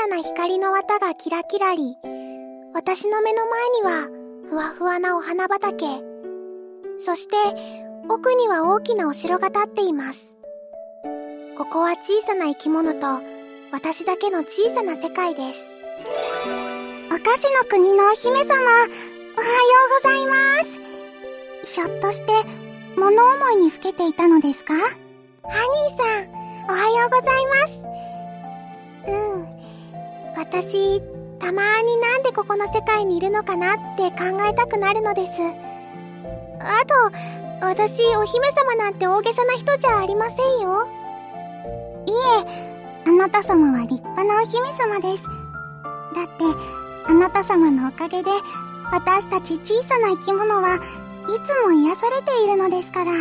さな光の綿がキラキラり、私の目の前にはふわふわなお花畑。そして奥には大きなお城が建っています。ここは小さな生き物と私だけの小さな世界です。お菓子の国のお姫様、おはようございます。ひょっとして物思いにふけていたのですか？ハニーさん、おはようございます。私、たまになんでここの世界にいるのかなって考えたくなるのです。あと、私、お姫様なんて大げさな人じゃありませんよ。いえ、あなた様は立派なお姫様です。だって、あなた様のおかげで、私たち小さな生き物はいつも癒されているのですから。そん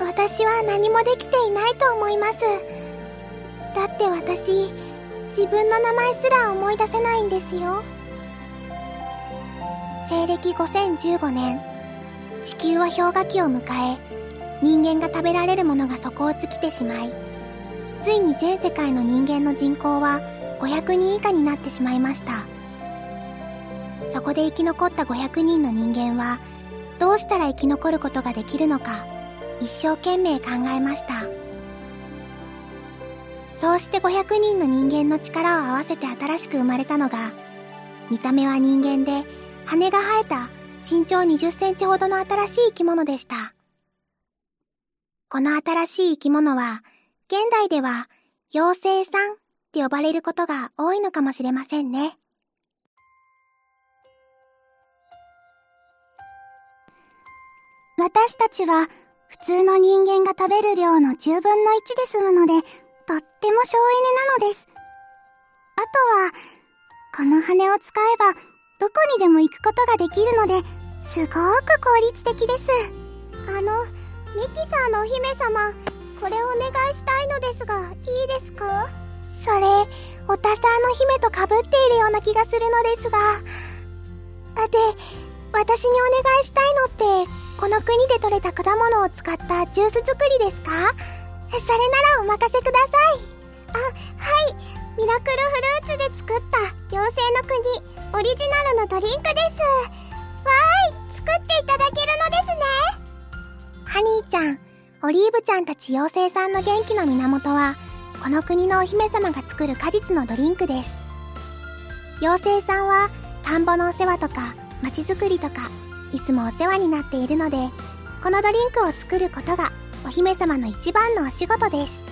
な、私は何もできていないと思います。だって私、自分の名前すら思い出せないんですよ。西暦5015年、地球は氷河期を迎え、人間が食べられるものが底を尽きてしまい、ついに全世界の人間の人口は500人以下になってしまいました。そこで生き残った500人の人間は、どうしたら生き残ることができるのか、一生懸命考えました。そうして500人の人間の力を合わせて新しく生まれたのが、見た目は人間で、羽が生えた身長20センチほどの新しい生き物でした。この新しい生き物は、現代では妖精さんって呼ばれることが多いのかもしれませんね。私たちは普通の人間が食べる量の10分の1で済むので、とっても省エネなのです。あとは、この羽を使えば、どこにでも行くことができるので、すごく効率的です。あの、ミキさんのお姫様、これをお願いしたいのですが、いいですか？それ、おたさんの姫と被っているような気がするのですが。で、私にお願いしたいのって、この国で採れた果物を使ったジュース作りですか？それならお任せください。あ、はい。ミラクルフルーツで作った妖精の国オリジナルのドリンクです。わーい、作っていただけるのですね。ハニーちゃん、オリーブちゃんたち妖精さんの元気の源は、この国のお姫様が作る果実のドリンクです。妖精さんは、田んぼのお世話とか、街づくりとか、いつもお世話になっているので、このドリンクを作ることがお姫様の一番のお仕事です。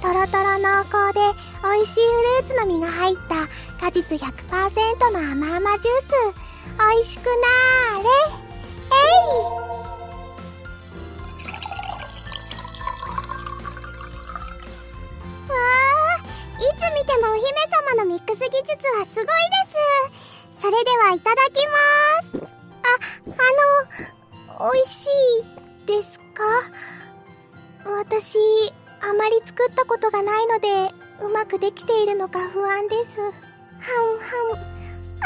とろとろ濃厚で美味しいフルーツの実が入った果実100%の甘々ジュース。美味しくなーれ。えい！わあいつ見てもお姫様のミックス技術はすごいです。それではいただきます。ああの美味しいですか？私、あまり作ったことがないので、うまくできているのか不安です。はんはん。あ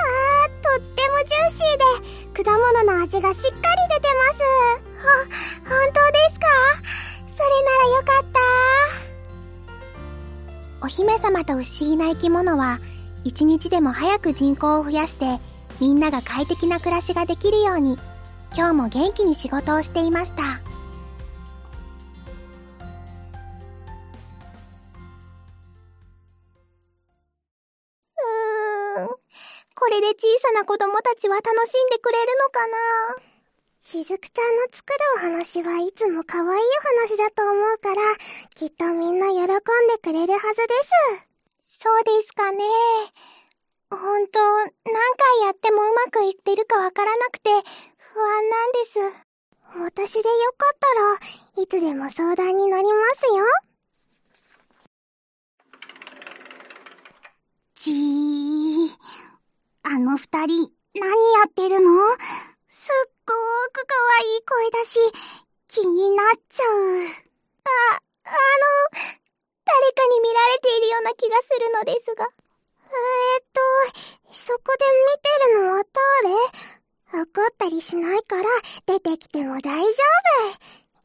ー、とってもジューシーで、果物の味がしっかり出てます。は、本当ですか？それならよかった。お姫様と不思議な生き物は、一日でも早く人口を増やして、みんなが快適な暮らしができるように、今日も元気に仕事をしていました。これで小さな子供たちは楽しんでくれるのかな？しずくちゃんの作るお話はいつも可愛いお話だと思うから、きっとみんな喜んでくれるはずです。そうですかね。本当、何回やってもうまくいってるかわからなくて、不安なんです。私でよかったらいつでも相談に乗りますよ。じー。あの二人、何やってるの？すっごーく可愛い声だし、気になっちゃう。あ、あの、誰かに見られているような気がするのですが。えー、っと、そこで見てるのは誰？怒ったりしないから出てきても大丈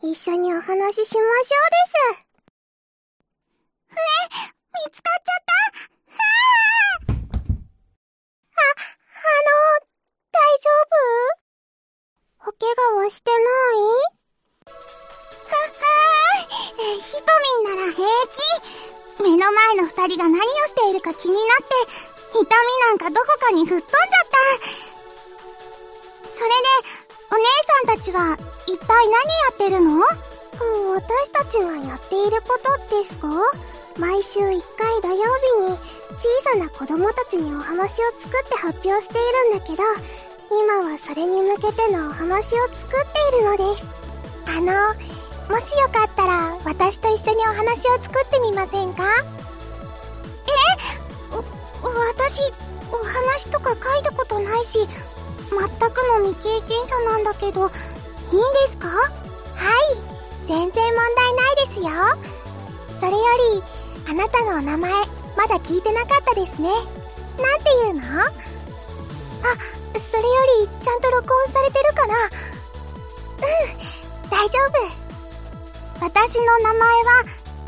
夫。一緒にお話ししましょうです。え、見つかっちゃった？あ、あああの、大丈夫？お怪我はしてない？は、はーい。ひとみんなら平気。目の前の二人が何をしているか気になって、痛みなんかどこかに吹っ飛んじゃった。それで、お姉さんたちは一体何やってるの？私たちがやっていることですか？毎週1回土曜日に小さな子供たちにお話を作って発表しているんだけど今はそれに向けてのお話を作っているのです。あのもしよかったら私と一緒にお話を作ってみませんか？え？私お話とか書いたことないし全くの未経験者なんだけどいいんですか？はい。全然問題ないですよ。それよりあなたのお名前まだ聞いてなかったですね。なんていうの？あそれよりちゃんと録音されてるかな？うん大丈夫。私の名前は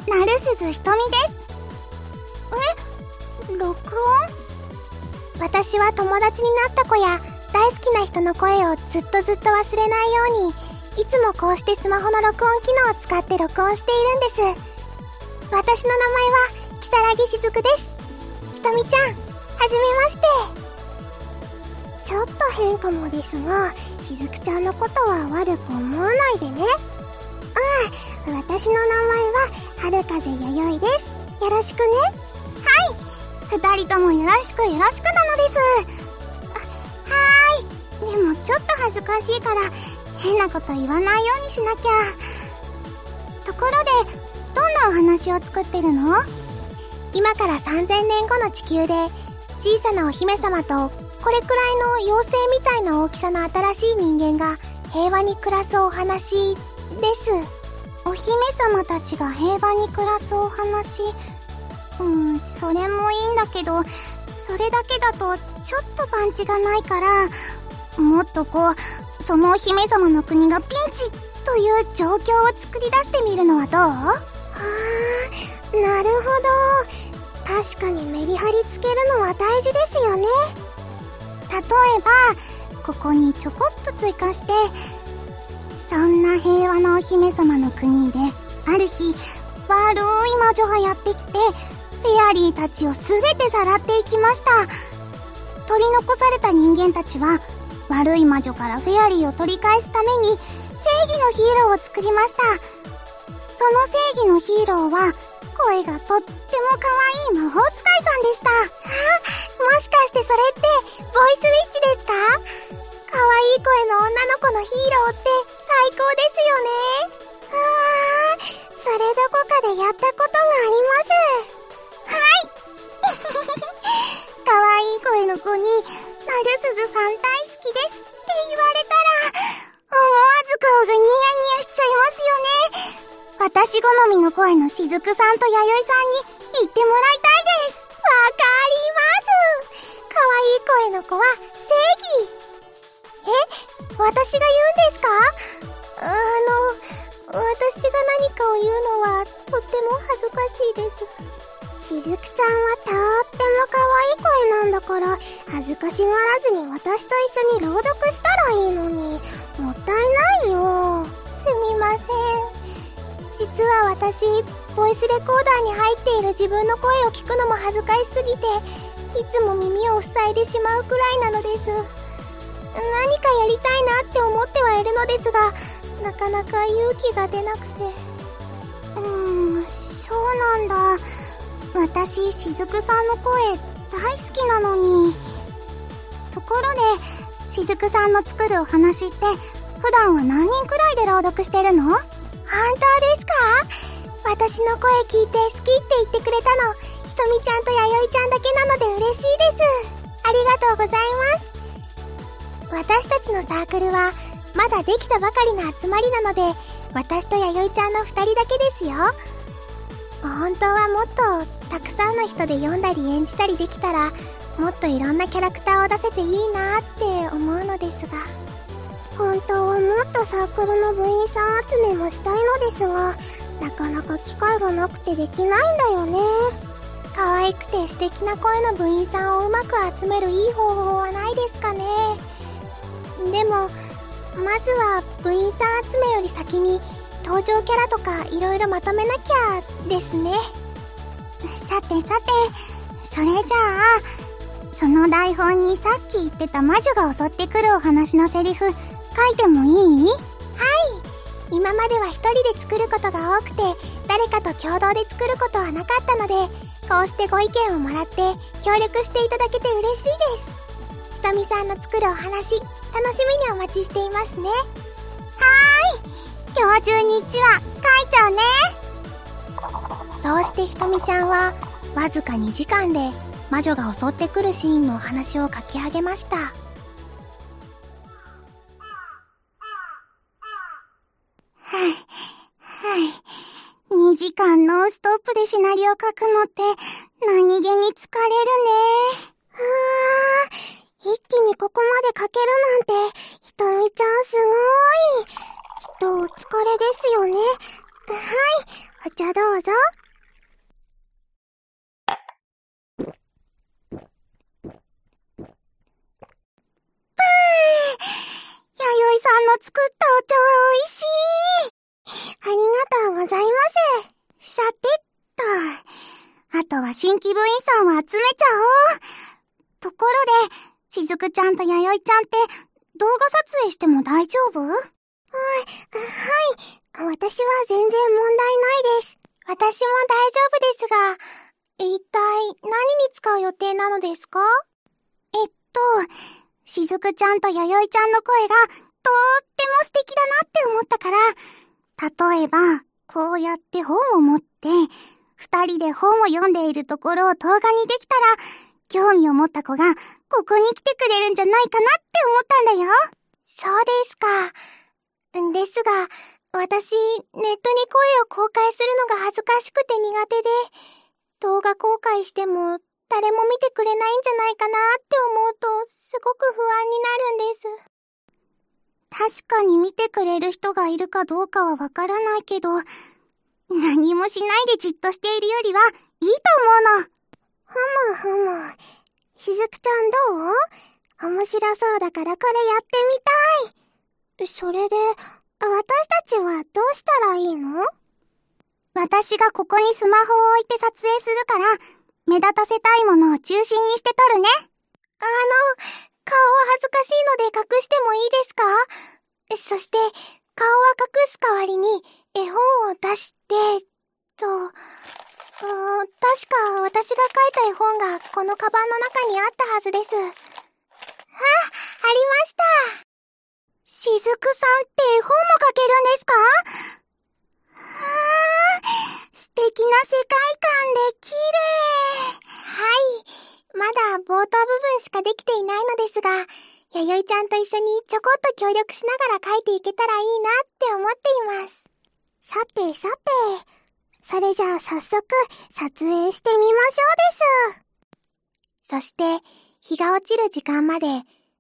成鈴ひとみです。え録音？私は友達になった子や大好きな人の声をずっとずっと忘れないようにいつもこうしてスマホの録音機能を使って録音しているんです。私の名前は如月しずくです。ひとみちゃんはじめまして。ちょっと変かもですがしずくちゃんのことは悪く思わないでね。うん私の名前は春風弥生です。よろしくね。はい。二人ともよろしくよろしくなのです。はーい。でもちょっと恥ずかしいから変なこと言わないようにしなきゃ。ところでなお話を作ってるの？今から3000年後の地球で小さなお姫様とこれくらいの妖精みたいな大きさの新しい人間が平和に暮らすお話です。お姫様たちが平和に暮らすお話？うんそれもいいんだけどそれだけだとちょっとパンチがないからもっとこうそのお姫様の国がピンチという状況を作り出してみるのはどう？はあなるほど。確かにメリハリつけるのは大事ですよね。例えばここにちょこっと追加してそんな平和のお姫様の国である日悪い魔女がやってきてフェアリーたちを全てさらっていきました。取り残された人間たちは悪い魔女からフェアリーを取り返すために正義のヒーローを作りました。その正義のヒーローは声がとっても可愛いの。が何かを言うのはとっても恥ずかしいです。しずくちゃんはとっても可愛い声なんだから恥ずかしがらずに私と一緒に朗読したらいいのに。もったいないよ。すみません。実は私ボイスレコーダーに入っている自分の声を聞くのも恥ずかしすぎていつも耳を塞いでしまうくらいなのです。何かやりたいなって思ってはいるのですがなかなか勇気が出なくて。うーんそうなんだ。私しずくさんの声大好きなのに。ところでしずくさんの作るお話って普段は何人くらいで朗読してるの？本当ですか？私の声聞いて好きって言ってくれたの。ひとみちゃんとやよいちゃんだけなので嬉しいです。ありがとうございます。私たちのサークルはまだできたばかりの集まりなので私とやよいちゃんの2人だけですよ。本当はもっとたくさんの人で読んだり演じたりできたらもっといろんなキャラクターを出せていいなって思うのですが。本当はもっとサークルの部員さん集めもしたいのですがなかなか機会がなくてできないんだよね。可愛くて素敵な声の部員さんをうまく集めるいい方法はないですかね。でもまずは部員さん集めより先に登場キャラとかいろいろまとめなきゃですね。さてさてそれじゃあその台本にさっき言ってた魔女が襲ってくるお話のセリフ書いてもいい？はい。今までは一人で作ることが多くて誰かと共同で作ることはなかったのでこうしてご意見をもらって協力していただけて嬉しいです。ひとみさんの作るお話楽しみにお待ちしていますね。はーい。今日中に1話書いちゃうね。そうしてひとみちゃんはわずか2時間で魔女が襲ってくるシーンのお話を書き上げました。はい、はい。2時間ノンストップでシナリオ書くのって何気に疲れるね。はあ、一気にここまで書けるなんて、ひとみちゃんすごーい。きっとお疲れですよね。はい、お茶どうぞ。弥生さんの作ったお茶は美味しい。ありがとうございます。さてっと。あとは新規部員さんを集めちゃおう。ところで、しずくちゃんと弥生ちゃんって動画撮影しても大丈夫？はい、はい。私は全然問題ないです。私も大丈夫ですが、一体何に使う予定なのですか？えっと、しずくちゃんと弥生ちゃんの声が、とっても素敵だなって思ったから、例えば、こうやって本を持って、二人で本を読んでいるところを動画にできたら、興味を持った子が、ここに来てくれるんじゃないかなって思ったんだよ。そうですか。ですが、私、ネットに声を公開するのが恥ずかしくて苦手で、動画公開しても誰も見てくれないんじゃないかなって思うと、すごく不安になるんです。確かに見てくれる人がいるかどうかはわからないけど、何もしないでじっとしているよりはいいと思うの。ふむふむ。しずくちゃんどう？面白そうだからこれやってみたい。それで、私たちはどうしたらいいの？私がここにスマホを置いて撮影するから、目立たせたいものを中心にして撮るね。あの、顔は恥ずかしいので隠してもいいですか？そして、顔は隠す代わりに絵本を出して、と、ん確か私が書いた絵本がこのカバンの中にあったはずです。あ、ありました。しずくさんって絵本も書けるんですか？はあ、素敵な世界観で綺麗。はい。まだ冒頭部分しかできていないのですが、弥生ちゃんと一緒にちょこっと協力しながら書いていけたらいいなって思っています。さてさて、れじゃあ早速撮影してみましょうです。そして、日が落ちる時間まで、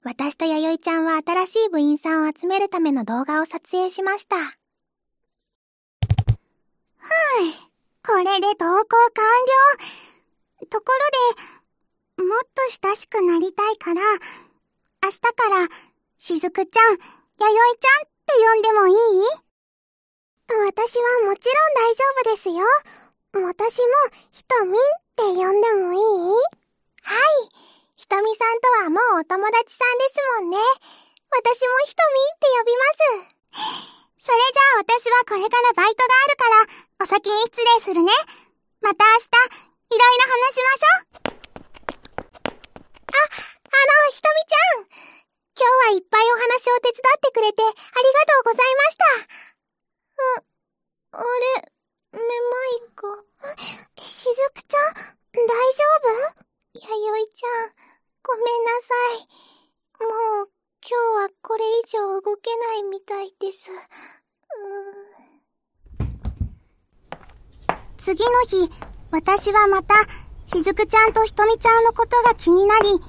私と弥生ちゃんは新しい部員さんを集めるための動画を撮影しました。はい。これで投稿完了。ところで、もっと親しくなりたいから、明日から、しずくちゃん、やよいちゃんって呼んでもいい？私はもちろん大丈夫ですよ。私も、ひとみんって呼んでもいい？はい。ひとみさんとはもうお友達さんですもんね。私もひとみんって呼びます。それじゃあ私はこれからバイトがあるから、お先に失礼するね。また明日、いろいろ話しましょう。あ、あの、ひとみちゃん。今日はいっぱいお話を手伝ってくれてありがとうございました。う、あれ、めまいか。しずくちゃん、大丈夫？やよいちゃん、ごめんなさい。もう、今日はこれ以上動けないみたいです。次の日、私はまた、しずくちゃんとひとみちゃんのことが気になり、い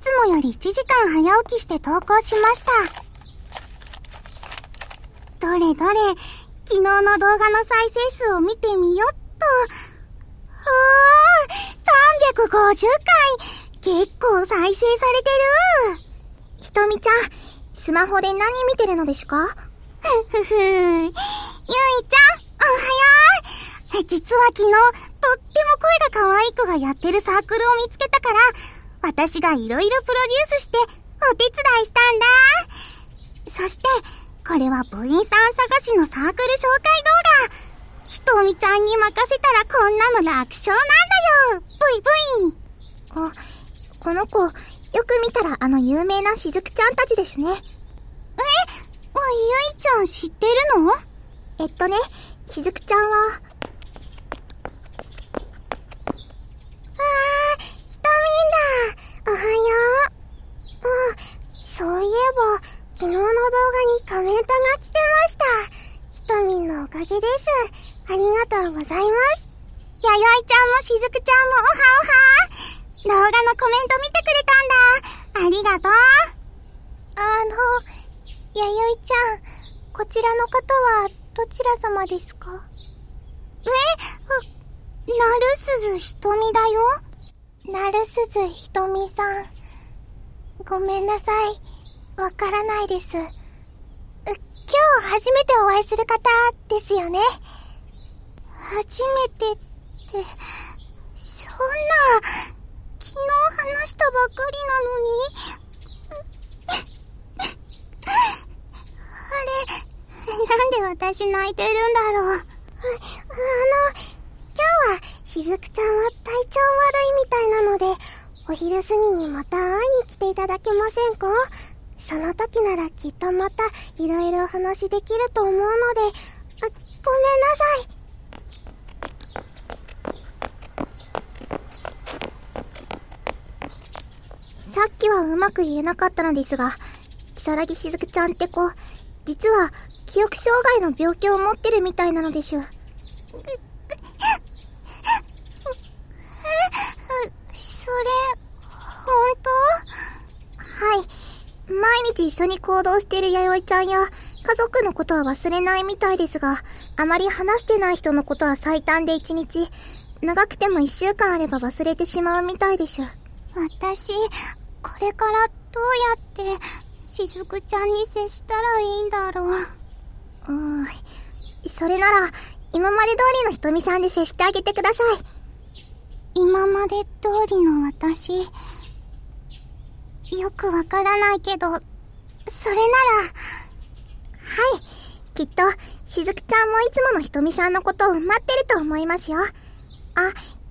つもより1時間早起きして投稿しました。どれどれ、昨日の動画の再生数を見てみよっと。おー350回。結構再生されてる。ひとみちゃん、スマホで何見てるのですか？ふふふゆいちゃん、おはよう実は昨日、とっても声が可愛い子がやってるサークルを見つけたから、私がいろいろプロデュースしてお手伝いしたんだ。そして、これは部員さん探しのサークル紹介動画。ひとみちゃんに任せたらこんなの楽勝なんだよ。ブイブイ。あ、この子、よく見たらあの有名なしずくちゃんたちですね。えゆいちゃん知ってるの？えっとね、しずくちゃんは、あー、ひとみんだ。おはよう。あ、そういえば、昨日の動画にコメントが来てました。ひとみんのおかげです。ありがとうございます。やよいちゃんもしずくちゃんもおはおは。動画のコメント見てくれたんだ。ありがとう。あの、やよいちゃん、こちらの方はどちら様ですか？え、なるすずひとみだよ。なるすずひとみさん。ごめんなさい。わからないです。今日初めてお会いする方ですよね？初めてって、そんな、昨日話したばっかりなのに？あれ、なんで私泣いてるんだろう？あ、あの、今日はしずくちゃんは体調悪いみたいなので、お昼過ぎにまた会いに来ていただけませんか？その時ならきっとまたいろいろお話できると思うので、あ、ごめんなさい。さっきはうまく言えなかったのですが、木更木しずくちゃんって子、実は記憶障害の病気を持ってるみたいなのでしゅ。それ、本当？はい。毎日一緒に行動している弥生ちゃんや、家族のことは忘れないみたいですが、あまり話してない人のことは最短で一日、長くても一週間あれば忘れてしまうみたいでしゅ。私、これからどうやって、しずくちゃんに接したらいいんだろう。うーん。それなら、今まで通りのひとみさんで接してあげてください。今まで通りの私。よくわからないけど、それなら。はい。きっと、しずくちゃんもいつものひとみさんのことを待ってると思いますよ。あ、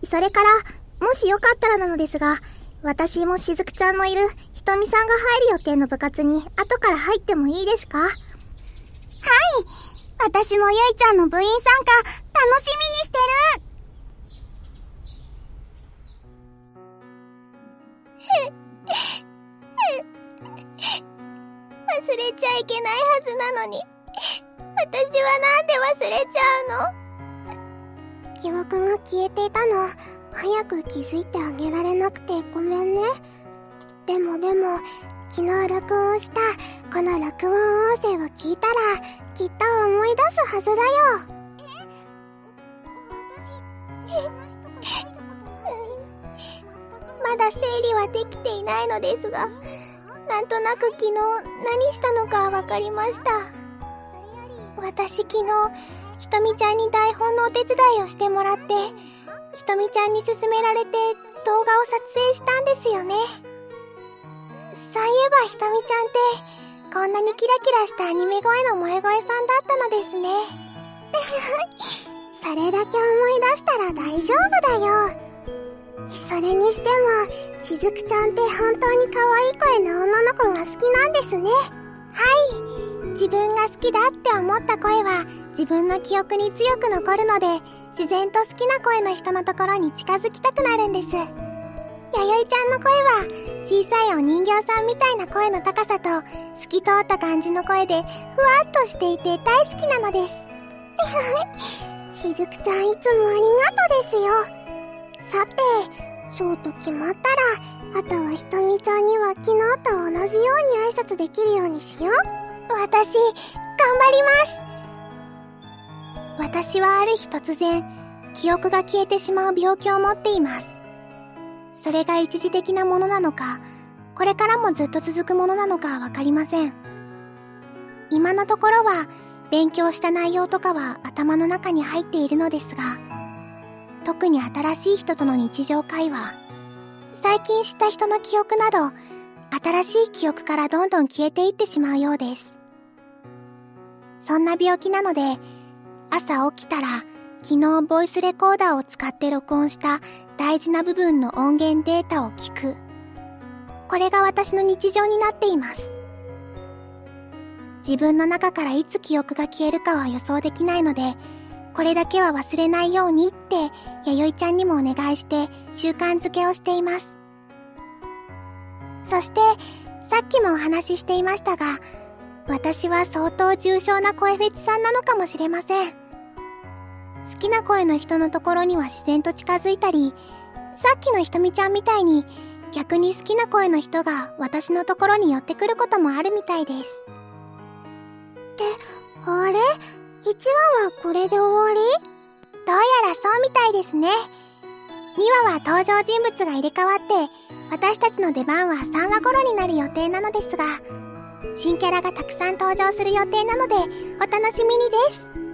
それから、もしよかったらなのですが、私もしずくちゃんのいるひとみさんが入る予定の部活に後から入ってもいいですか？はい私もゆいちゃんの部員参加楽しみにしてるけないはずなのに、私はなんで忘れちゃうの？記憶が消えていたの。早く気づいてあげられなくてごめんね。でもでも、昨日録音したこの録音音声を聞いたら、きっと思い出すはずだよ。え私、まだ整理はできていないのですが、なんとなく昨日何したのかわかりました。私昨日、ひとみちゃんに台本のお手伝いをしてもらって、ひとみちゃんに勧められて動画を撮影したんですよね。そういえばひとみちゃんって、こんなにキラキラしたアニメ声の萌え声さんだったのですね。それだけ思い出したら大丈夫だよ。それにしても、しずくちゃんって本当に可愛い声の女の子が好きなんですね。はい。自分が好きだって思った声は、自分の記憶に強く残るので、自然と好きな声の人のところに近づきたくなるんです。弥生ちゃんの声は、小さいお人形さんみたいな声の高さと、透き通った感じの声で、ふわっとしていて大好きなのです。しずくちゃんいつもありがとですよ。さて、そうと決まったら、あとはひとみちゃんには昨日と同じように挨拶できるようにしよう。私、頑張ります。私はある日突然、記憶が消えてしまう病気を持っています。それが一時的なものなのか、これからもずっと続くものなのかわかりません。今のところは、勉強した内容とかは頭の中に入っているのですが、特に新しい人との日常会話、最近知った人の記憶など、新しい記憶からどんどん消えていってしまうようです。そんな病気なので、朝起きたら、昨日ボイスレコーダーを使って録音した大事な部分の音源データを聞く。これが私の日常になっています。自分の中からいつ記憶が消えるかは予想できないので、これだけは忘れないようにって、弥生ちゃんにもお願いして習慣づけをしています。そして、さっきもお話ししていましたが、私は相当重症な声フェチさんなのかもしれません。好きな声の人のところには自然と近づいたり、さっきのひとみちゃんみたいに逆に好きな声の人が私のところに寄ってくることもあるみたいです。って、あれ？?1 話はこれで終わり？どうやらそうみたいですね。2話は登場人物が入れ替わって、私たちの出番は3話頃になる予定なのですが、新キャラがたくさん登場する予定なので、お楽しみにです。